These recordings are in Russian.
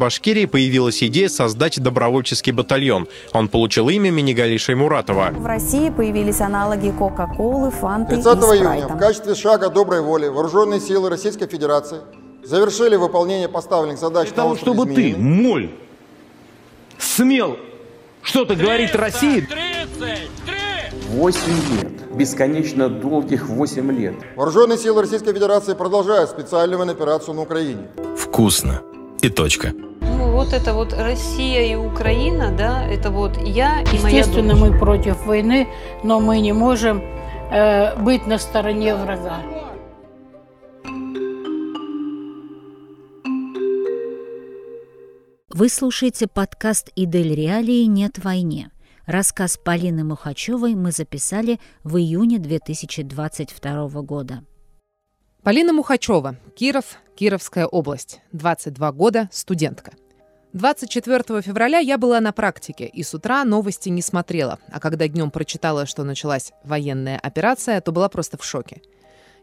Башкирии появилась идея создать добровольческий батальон. Он получил имя Минигалиши Шаймуратова. В России появились аналоги Кока-Колы, Фанты 30 и Спрайта. июня в качестве шага доброй воли вооруженные силы Российской Федерации завершили выполнение поставленных задач Для того, чтобы ты, моль, смел что-то говорить России, 8 лет, бесконечно долгих 8 лет. Вооруженные силы Российской Федерации продолжают специальную операцию на Украине. Вкусно. И точка. Вот это вот Россия и Украина, да, это вот я и моя Естественно, мы против войны, но мы не можем э, быть на стороне врага. Вы слушаете подкаст «Идель Реалии. Нет войне». Рассказ Полины Мухачевой мы записали в июне 2022 года. Полина Мухачева, Киров, Кировская область, 22 года, студентка. 24 февраля я была на практике и с утра новости не смотрела, а когда днем прочитала, что началась военная операция, то была просто в шоке.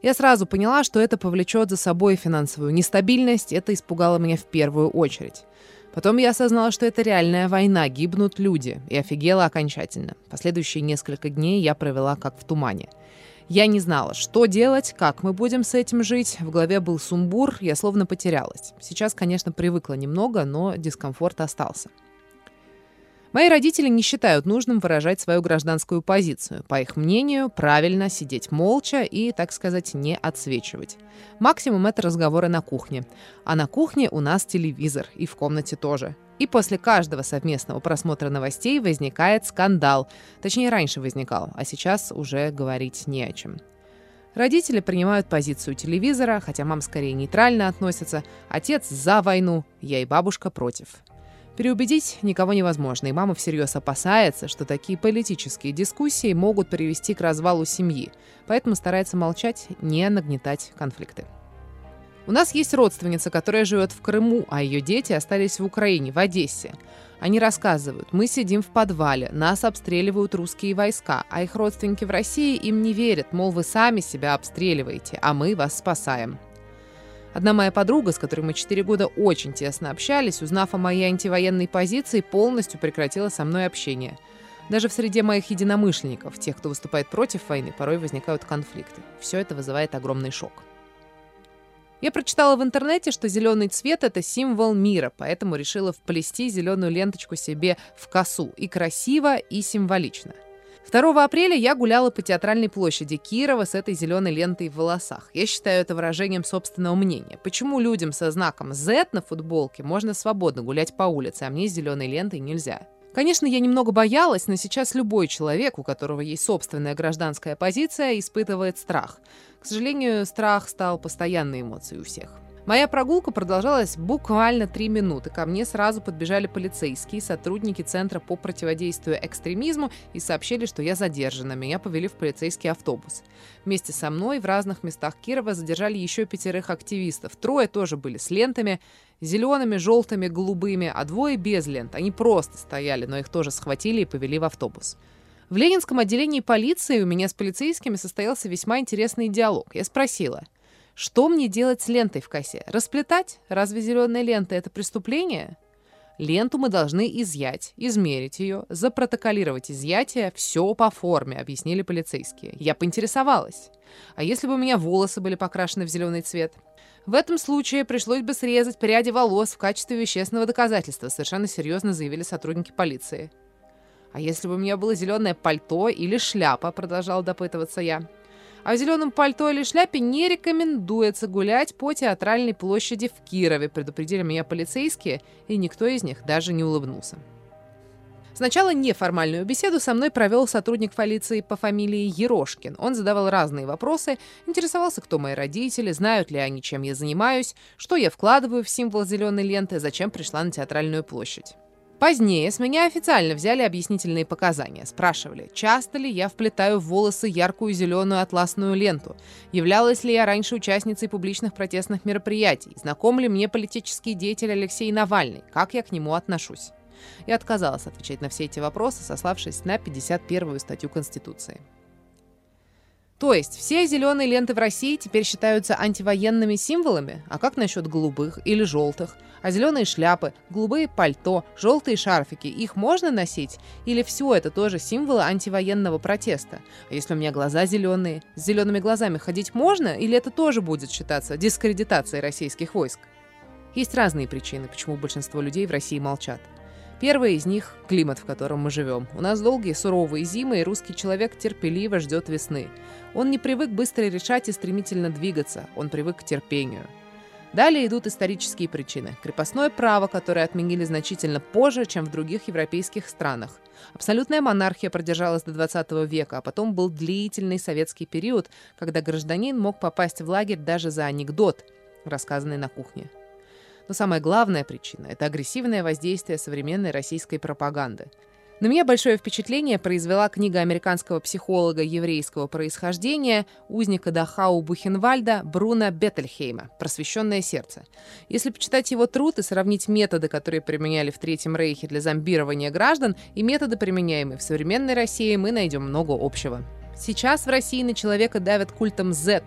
Я сразу поняла, что это повлечет за собой финансовую нестабильность, это испугало меня в первую очередь. Потом я осознала, что это реальная война, гибнут люди, и офигела окончательно. Последующие несколько дней я провела как в тумане. Я не знала, что делать, как мы будем с этим жить. В голове был сумбур, я словно потерялась. Сейчас, конечно, привыкла немного, но дискомфорт остался. Мои родители не считают нужным выражать свою гражданскую позицию. По их мнению, правильно сидеть молча и, так сказать, не отсвечивать. Максимум это разговоры на кухне. А на кухне у нас телевизор, и в комнате тоже. И после каждого совместного просмотра новостей возникает скандал. Точнее, раньше возникал, а сейчас уже говорить не о чем. Родители принимают позицию телевизора, хотя мама скорее нейтрально относится. Отец за войну, я и бабушка против. Переубедить никого невозможно, и мама всерьез опасается, что такие политические дискуссии могут привести к развалу семьи, поэтому старается молчать, не нагнетать конфликты. У нас есть родственница, которая живет в Крыму, а ее дети остались в Украине, в Одессе. Они рассказывают, мы сидим в подвале, нас обстреливают русские войска, а их родственники в России им не верят, мол, вы сами себя обстреливаете, а мы вас спасаем. Одна моя подруга, с которой мы 4 года очень тесно общались, узнав о моей антивоенной позиции, полностью прекратила со мной общение. Даже в среде моих единомышленников, тех, кто выступает против войны, порой возникают конфликты. Все это вызывает огромный шок. Я прочитала в интернете, что зеленый цвет – это символ мира, поэтому решила вплести зеленую ленточку себе в косу. И красиво, и символично. 2 апреля я гуляла по театральной площади Кирова с этой зеленой лентой в волосах. Я считаю это выражением собственного мнения. Почему людям со знаком Z на футболке можно свободно гулять по улице, а мне с зеленой лентой нельзя? Конечно, я немного боялась, но сейчас любой человек, у которого есть собственная гражданская позиция, испытывает страх. К сожалению, страх стал постоянной эмоцией у всех. Моя прогулка продолжалась буквально три минуты. Ко мне сразу подбежали полицейские, сотрудники Центра по противодействию экстремизму и сообщили, что я задержана. Меня повели в полицейский автобус. Вместе со мной в разных местах Кирова задержали еще пятерых активистов. Трое тоже были с лентами, зелеными, желтыми, голубыми, а двое без лент. Они просто стояли, но их тоже схватили и повели в автобус. В Ленинском отделении полиции у меня с полицейскими состоялся весьма интересный диалог. Я спросила – что мне делать с лентой в косе? Расплетать? Разве зеленая лента – это преступление? Ленту мы должны изъять, измерить ее, запротоколировать изъятие, все по форме, объяснили полицейские. Я поинтересовалась. А если бы у меня волосы были покрашены в зеленый цвет? В этом случае пришлось бы срезать пряди волос в качестве вещественного доказательства, совершенно серьезно заявили сотрудники полиции. А если бы у меня было зеленое пальто или шляпа, продолжал допытываться я. А в зеленом пальто или шляпе не рекомендуется гулять по театральной площади в Кирове, предупредили меня полицейские, и никто из них даже не улыбнулся. Сначала неформальную беседу со мной провел сотрудник полиции по фамилии Ерошкин. Он задавал разные вопросы, интересовался, кто мои родители, знают ли они, чем я занимаюсь, что я вкладываю в символ зеленой ленты, зачем пришла на театральную площадь. Позднее с меня официально взяли объяснительные показания. Спрашивали, часто ли я вплетаю в волосы яркую зеленую атласную ленту, являлась ли я раньше участницей публичных протестных мероприятий, знаком ли мне политический деятель Алексей Навальный, как я к нему отношусь. Я отказалась отвечать на все эти вопросы, сославшись на 51-ю статью Конституции. То есть все зеленые ленты в России теперь считаются антивоенными символами? А как насчет голубых или желтых? А зеленые шляпы, голубые пальто, желтые шарфики, их можно носить? Или все это тоже символы антивоенного протеста? А если у меня глаза зеленые, с зелеными глазами ходить можно? Или это тоже будет считаться дискредитацией российских войск? Есть разные причины, почему большинство людей в России молчат. Первая из них – климат, в котором мы живем. У нас долгие суровые зимы, и русский человек терпеливо ждет весны. Он не привык быстро решать и стремительно двигаться, он привык к терпению. Далее идут исторические причины. Крепостное право, которое отменили значительно позже, чем в других европейских странах. Абсолютная монархия продержалась до 20 века, а потом был длительный советский период, когда гражданин мог попасть в лагерь даже за анекдот, рассказанный на кухне. Но самая главная причина – это агрессивное воздействие современной российской пропаганды. На меня большое впечатление произвела книга американского психолога еврейского происхождения, узника Дахау Бухенвальда Бруна Беттельхейма «Просвещенное сердце». Если почитать его труд и сравнить методы, которые применяли в Третьем Рейхе для зомбирования граждан, и методы, применяемые в современной России, мы найдем много общего. Сейчас в России на человека давят культом Z.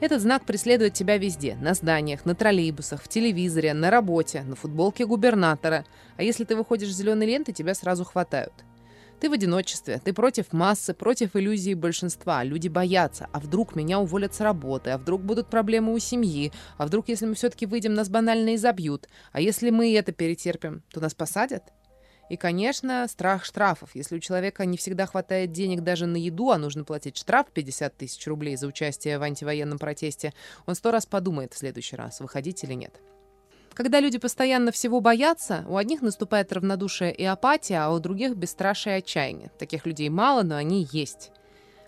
Этот знак преследует тебя везде. На зданиях, на троллейбусах, в телевизоре, на работе, на футболке губернатора. А если ты выходишь с зеленой ленты, тебя сразу хватают. Ты в одиночестве, ты против массы, против иллюзии большинства. Люди боятся. А вдруг меня уволят с работы? А вдруг будут проблемы у семьи? А вдруг, если мы все-таки выйдем, нас банально изобьют? А если мы это перетерпим, то нас посадят? И, конечно, страх штрафов. Если у человека не всегда хватает денег даже на еду, а нужно платить штраф 50 тысяч рублей за участие в антивоенном протесте, он сто раз подумает в следующий раз, выходить или нет. Когда люди постоянно всего боятся, у одних наступает равнодушие и апатия, а у других бесстрашие и отчаяние. Таких людей мало, но они есть.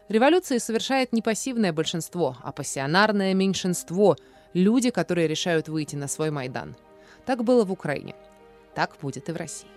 Революции совершает не пассивное большинство, а пассионарное меньшинство – люди, которые решают выйти на свой Майдан. Так было в Украине. Так будет и в России.